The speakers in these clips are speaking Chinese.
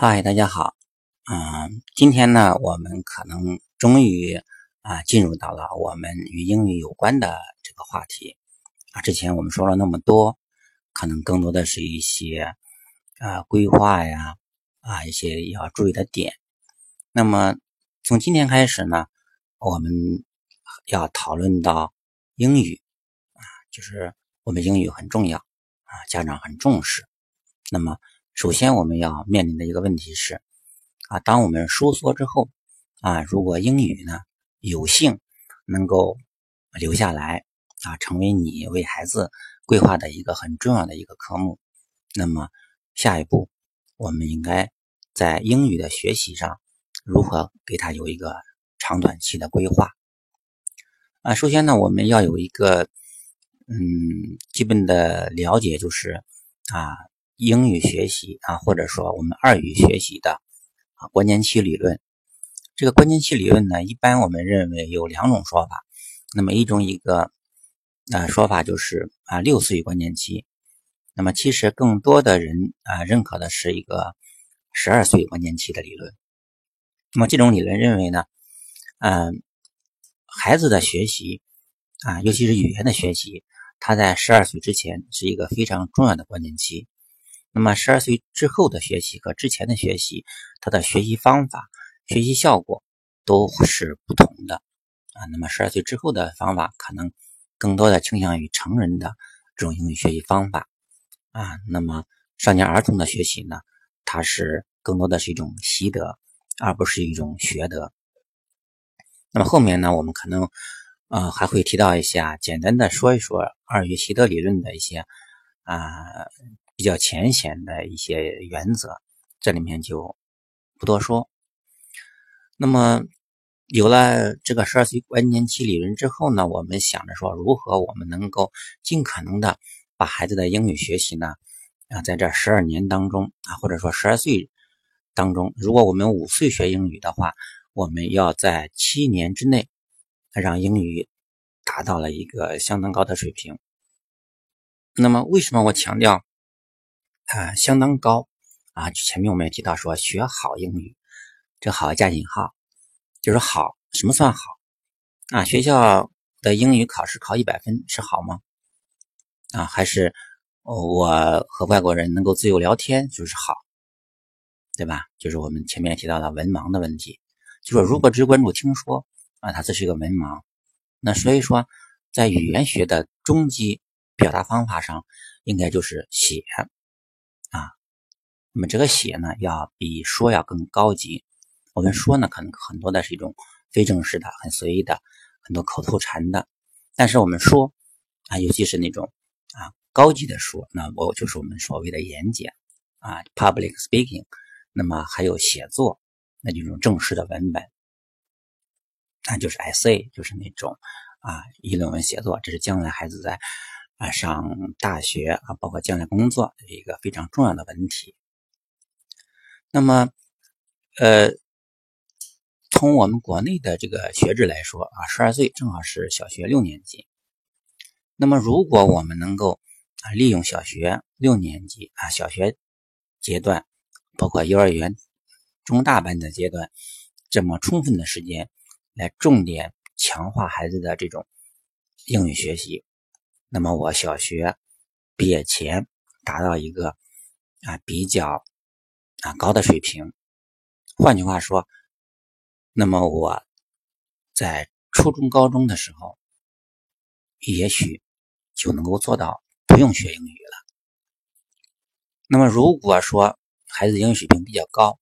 嗨，大家好。嗯，今天呢，我们可能终于啊进入到了我们与英语有关的这个话题啊。之前我们说了那么多，可能更多的是一些啊规划呀啊一些要注意的点。那么从今天开始呢，我们要讨论到英语啊，就是我们英语很重要啊，家长很重视。那么首先，我们要面临的一个问题是，啊，当我们收缩之后，啊，如果英语呢有幸能够留下来，啊，成为你为孩子规划的一个很重要的一个科目，那么下一步我们应该在英语的学习上如何给他有一个长短期的规划？啊，首先呢，我们要有一个嗯基本的了解，就是啊。英语学习啊，或者说我们二语学习的啊关键期理论，这个关键期理论呢，一般我们认为有两种说法。那么一种一个啊说法就是啊六岁关键期，那么其实更多的人啊认可的是一个十二岁关键期的理论。那么这种理论认为呢，嗯，孩子的学习啊，尤其是语言的学习，他在十二岁之前是一个非常重要的关键期。那么十二岁之后的学习和之前的学习，他的学习方法、学习效果都是不同的啊。那么十二岁之后的方法，可能更多的倾向于成人的这种英语学习方法啊。那么少年儿童的学习呢，它是更多的是一种习得，而不是一种学得。那么后面呢，我们可能呃还会提到一下，简单的说一说二语习得理论的一些啊。比较浅显的一些原则，这里面就不多说。那么有了这个十二岁关键期理论之后呢，我们想着说，如何我们能够尽可能的把孩子的英语学习呢，啊，在这十二年当中啊，或者说十二岁当中，如果我们五岁学英语的话，我们要在七年之内让英语达到了一个相当高的水平。那么为什么我强调？啊，相当高啊！前面我们也提到说，学好英语，这“好”加引号，就是好。什么算好啊？学校的英语考试考一百分是好吗？啊，还是我和外国人能够自由聊天就是好，对吧？就是我们前面提到的文盲的问题，就说如果只关注听说啊，他这是一个文盲。那所以说，在语言学的终极表达方法上，应该就是写。那么这个写呢，要比说要更高级。我们说呢，可能很多的是一种非正式的、很随意的、很多口头禅的。但是我们说啊，尤其是那种啊高级的说，那我就是我们所谓的演讲啊，public speaking。那么还有写作，那这种正式的文本，那就是 SA，就是那种啊议论文写作。这是将来孩子在。啊，上大学啊，包括将来工作的一个非常重要的问题。那么，呃，从我们国内的这个学制来说啊，十二岁正好是小学六年级。那么，如果我们能够啊，利用小学六年级啊，小学阶段，包括幼儿园中大班的阶段，这么充分的时间来重点强化孩子的这种英语学习。那么我小学毕业前达到一个啊比较啊高的水平，换句话说，那么我在初中高中的时候，也许就能够做到不用学英语了。那么如果说孩子英语水平比较高，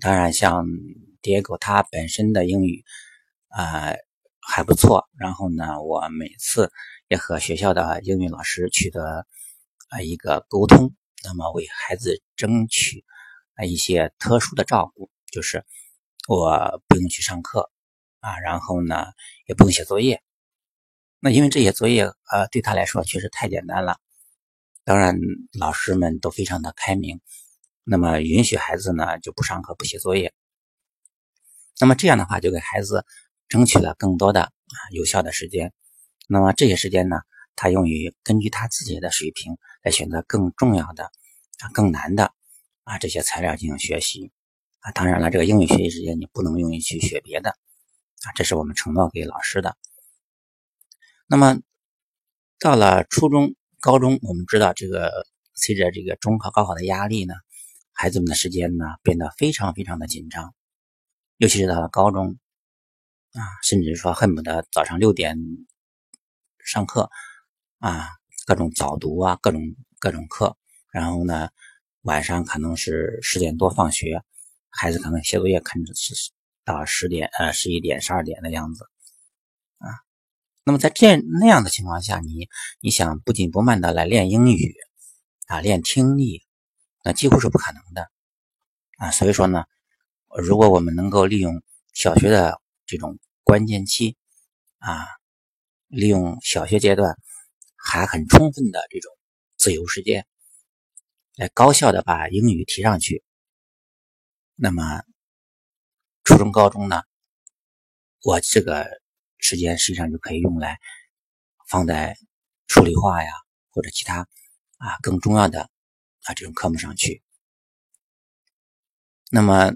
当然像 Diego 他本身的英语啊还不错，然后呢，我每次。也和学校的英语老师取得啊一个沟通，那么为孩子争取啊一些特殊的照顾，就是我不用去上课啊，然后呢也不用写作业。那因为这些作业呃对他来说确实太简单了，当然老师们都非常的开明，那么允许孩子呢就不上课不写作业。那么这样的话就给孩子争取了更多的啊有效的时间。那么这些时间呢，他用于根据他自己的水平来选择更重要的、啊更难的啊这些材料进行学习啊。当然了，这个英语学习时间你不能用于去学别的啊，这是我们承诺给老师的。那么到了初中、高中，我们知道这个随着这个中考、高考的压力呢，孩子们的时间呢变得非常非常的紧张，尤其是到了高中啊，甚至说恨不得早上六点上课啊，各种早读啊，各种各种课，然后呢晚上可能是十点多放学，孩子可能写作业可能是到十点呃十一点、十二点的样子。啊那么在这那样的情况下，你你想不紧不慢的来练英语啊，练听力，那几乎是不可能的啊。所以说呢，如果我们能够利用小学的这种关键期啊，利用小学阶段还很充分的这种自由时间，来高效的把英语提上去，那么初中高中呢，我这个。时间实际上就可以用来放在数理化呀，或者其他啊更重要的啊这种科目上去。那么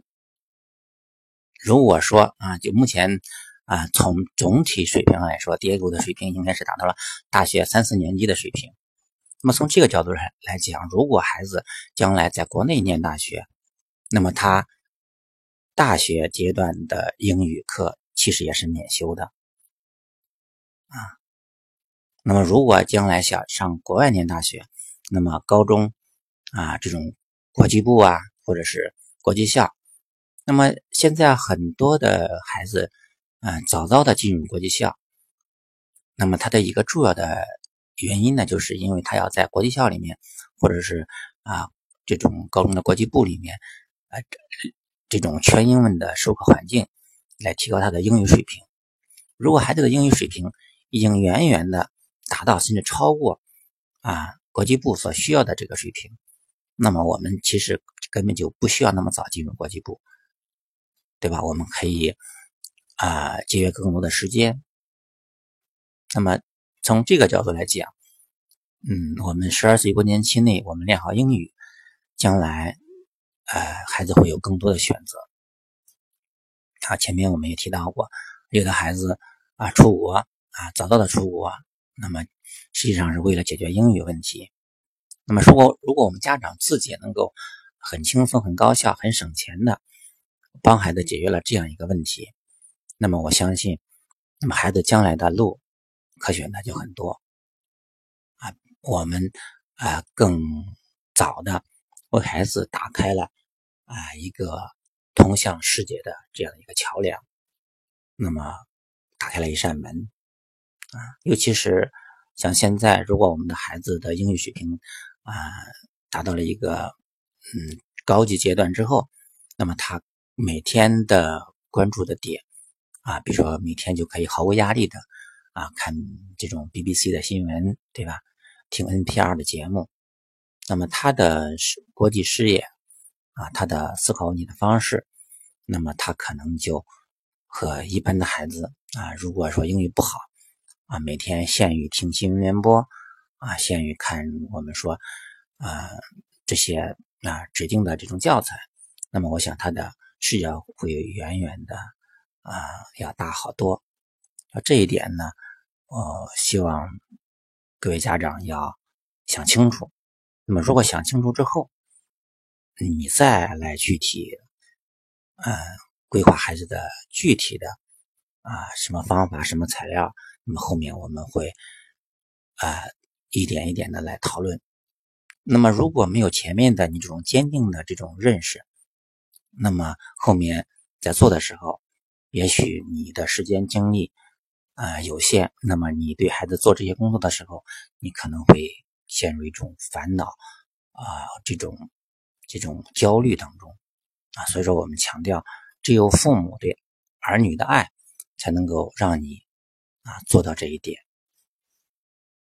如果说啊，就目前啊从总体水平来说，第一的水平应该是达到了大学三四年级的水平。那么从这个角度上来讲，如果孩子将来在国内念大学，那么他大学阶段的英语课其实也是免修的。啊，那么如果将来想上国外念大学，那么高中啊这种国际部啊，或者是国际校，那么现在很多的孩子，嗯，早早的进入国际校，那么他的一个重要的原因呢，就是因为他要在国际校里面，或者是啊这种高中的国际部里面，啊这种全英文的授课环境，来提高他的英语水平。如果孩子的英语水平，已经远远的达到甚至超过啊国际部所需要的这个水平，那么我们其实根本就不需要那么早进入国际部，对吧？我们可以啊节约更多的时间。那么从这个角度来讲，嗯，我们十二岁关键期内我们练好英语，将来呃孩子会有更多的选择。啊，前面我们也提到过，有的孩子啊出国。啊，早早的出国，那么实际上是为了解决英语问题。那么，如果如果我们家长自己能够很轻松、很高效、很省钱的帮孩子解决了这样一个问题，那么我相信，那么孩子将来的路可选的就很多。啊，我们啊更早的为孩子打开了啊一个通向世界的这样一个桥梁，那么打开了一扇门。啊，尤其是像现在，如果我们的孩子的英语水平啊达到了一个嗯高级阶段之后，那么他每天的关注的点啊，比如说每天就可以毫无压力的啊看这种 BBC 的新闻，对吧？听 NPR 的节目，那么他的视国际视野啊，他的思考问题的方式，那么他可能就和一般的孩子啊，如果说英语不好。啊，每天限于听新闻联播，啊，限于看我们说，啊这些啊指定的这种教材，那么我想他的视野会远远的啊要大好多。啊，这一点呢，我希望各位家长要想清楚。那么如果想清楚之后，你再来具体，嗯，规划孩子的具体的啊什么方法、什么材料。那么后面我们会啊一点一点的来讨论。那么如果没有前面的你这种坚定的这种认识，那么后面在做的时候，也许你的时间精力啊有限，那么你对孩子做这些工作的时候，你可能会陷入一种烦恼啊这种这种焦虑当中啊。所以说我们强调，只有父母对儿女的爱，才能够让你。啊，做到这一点。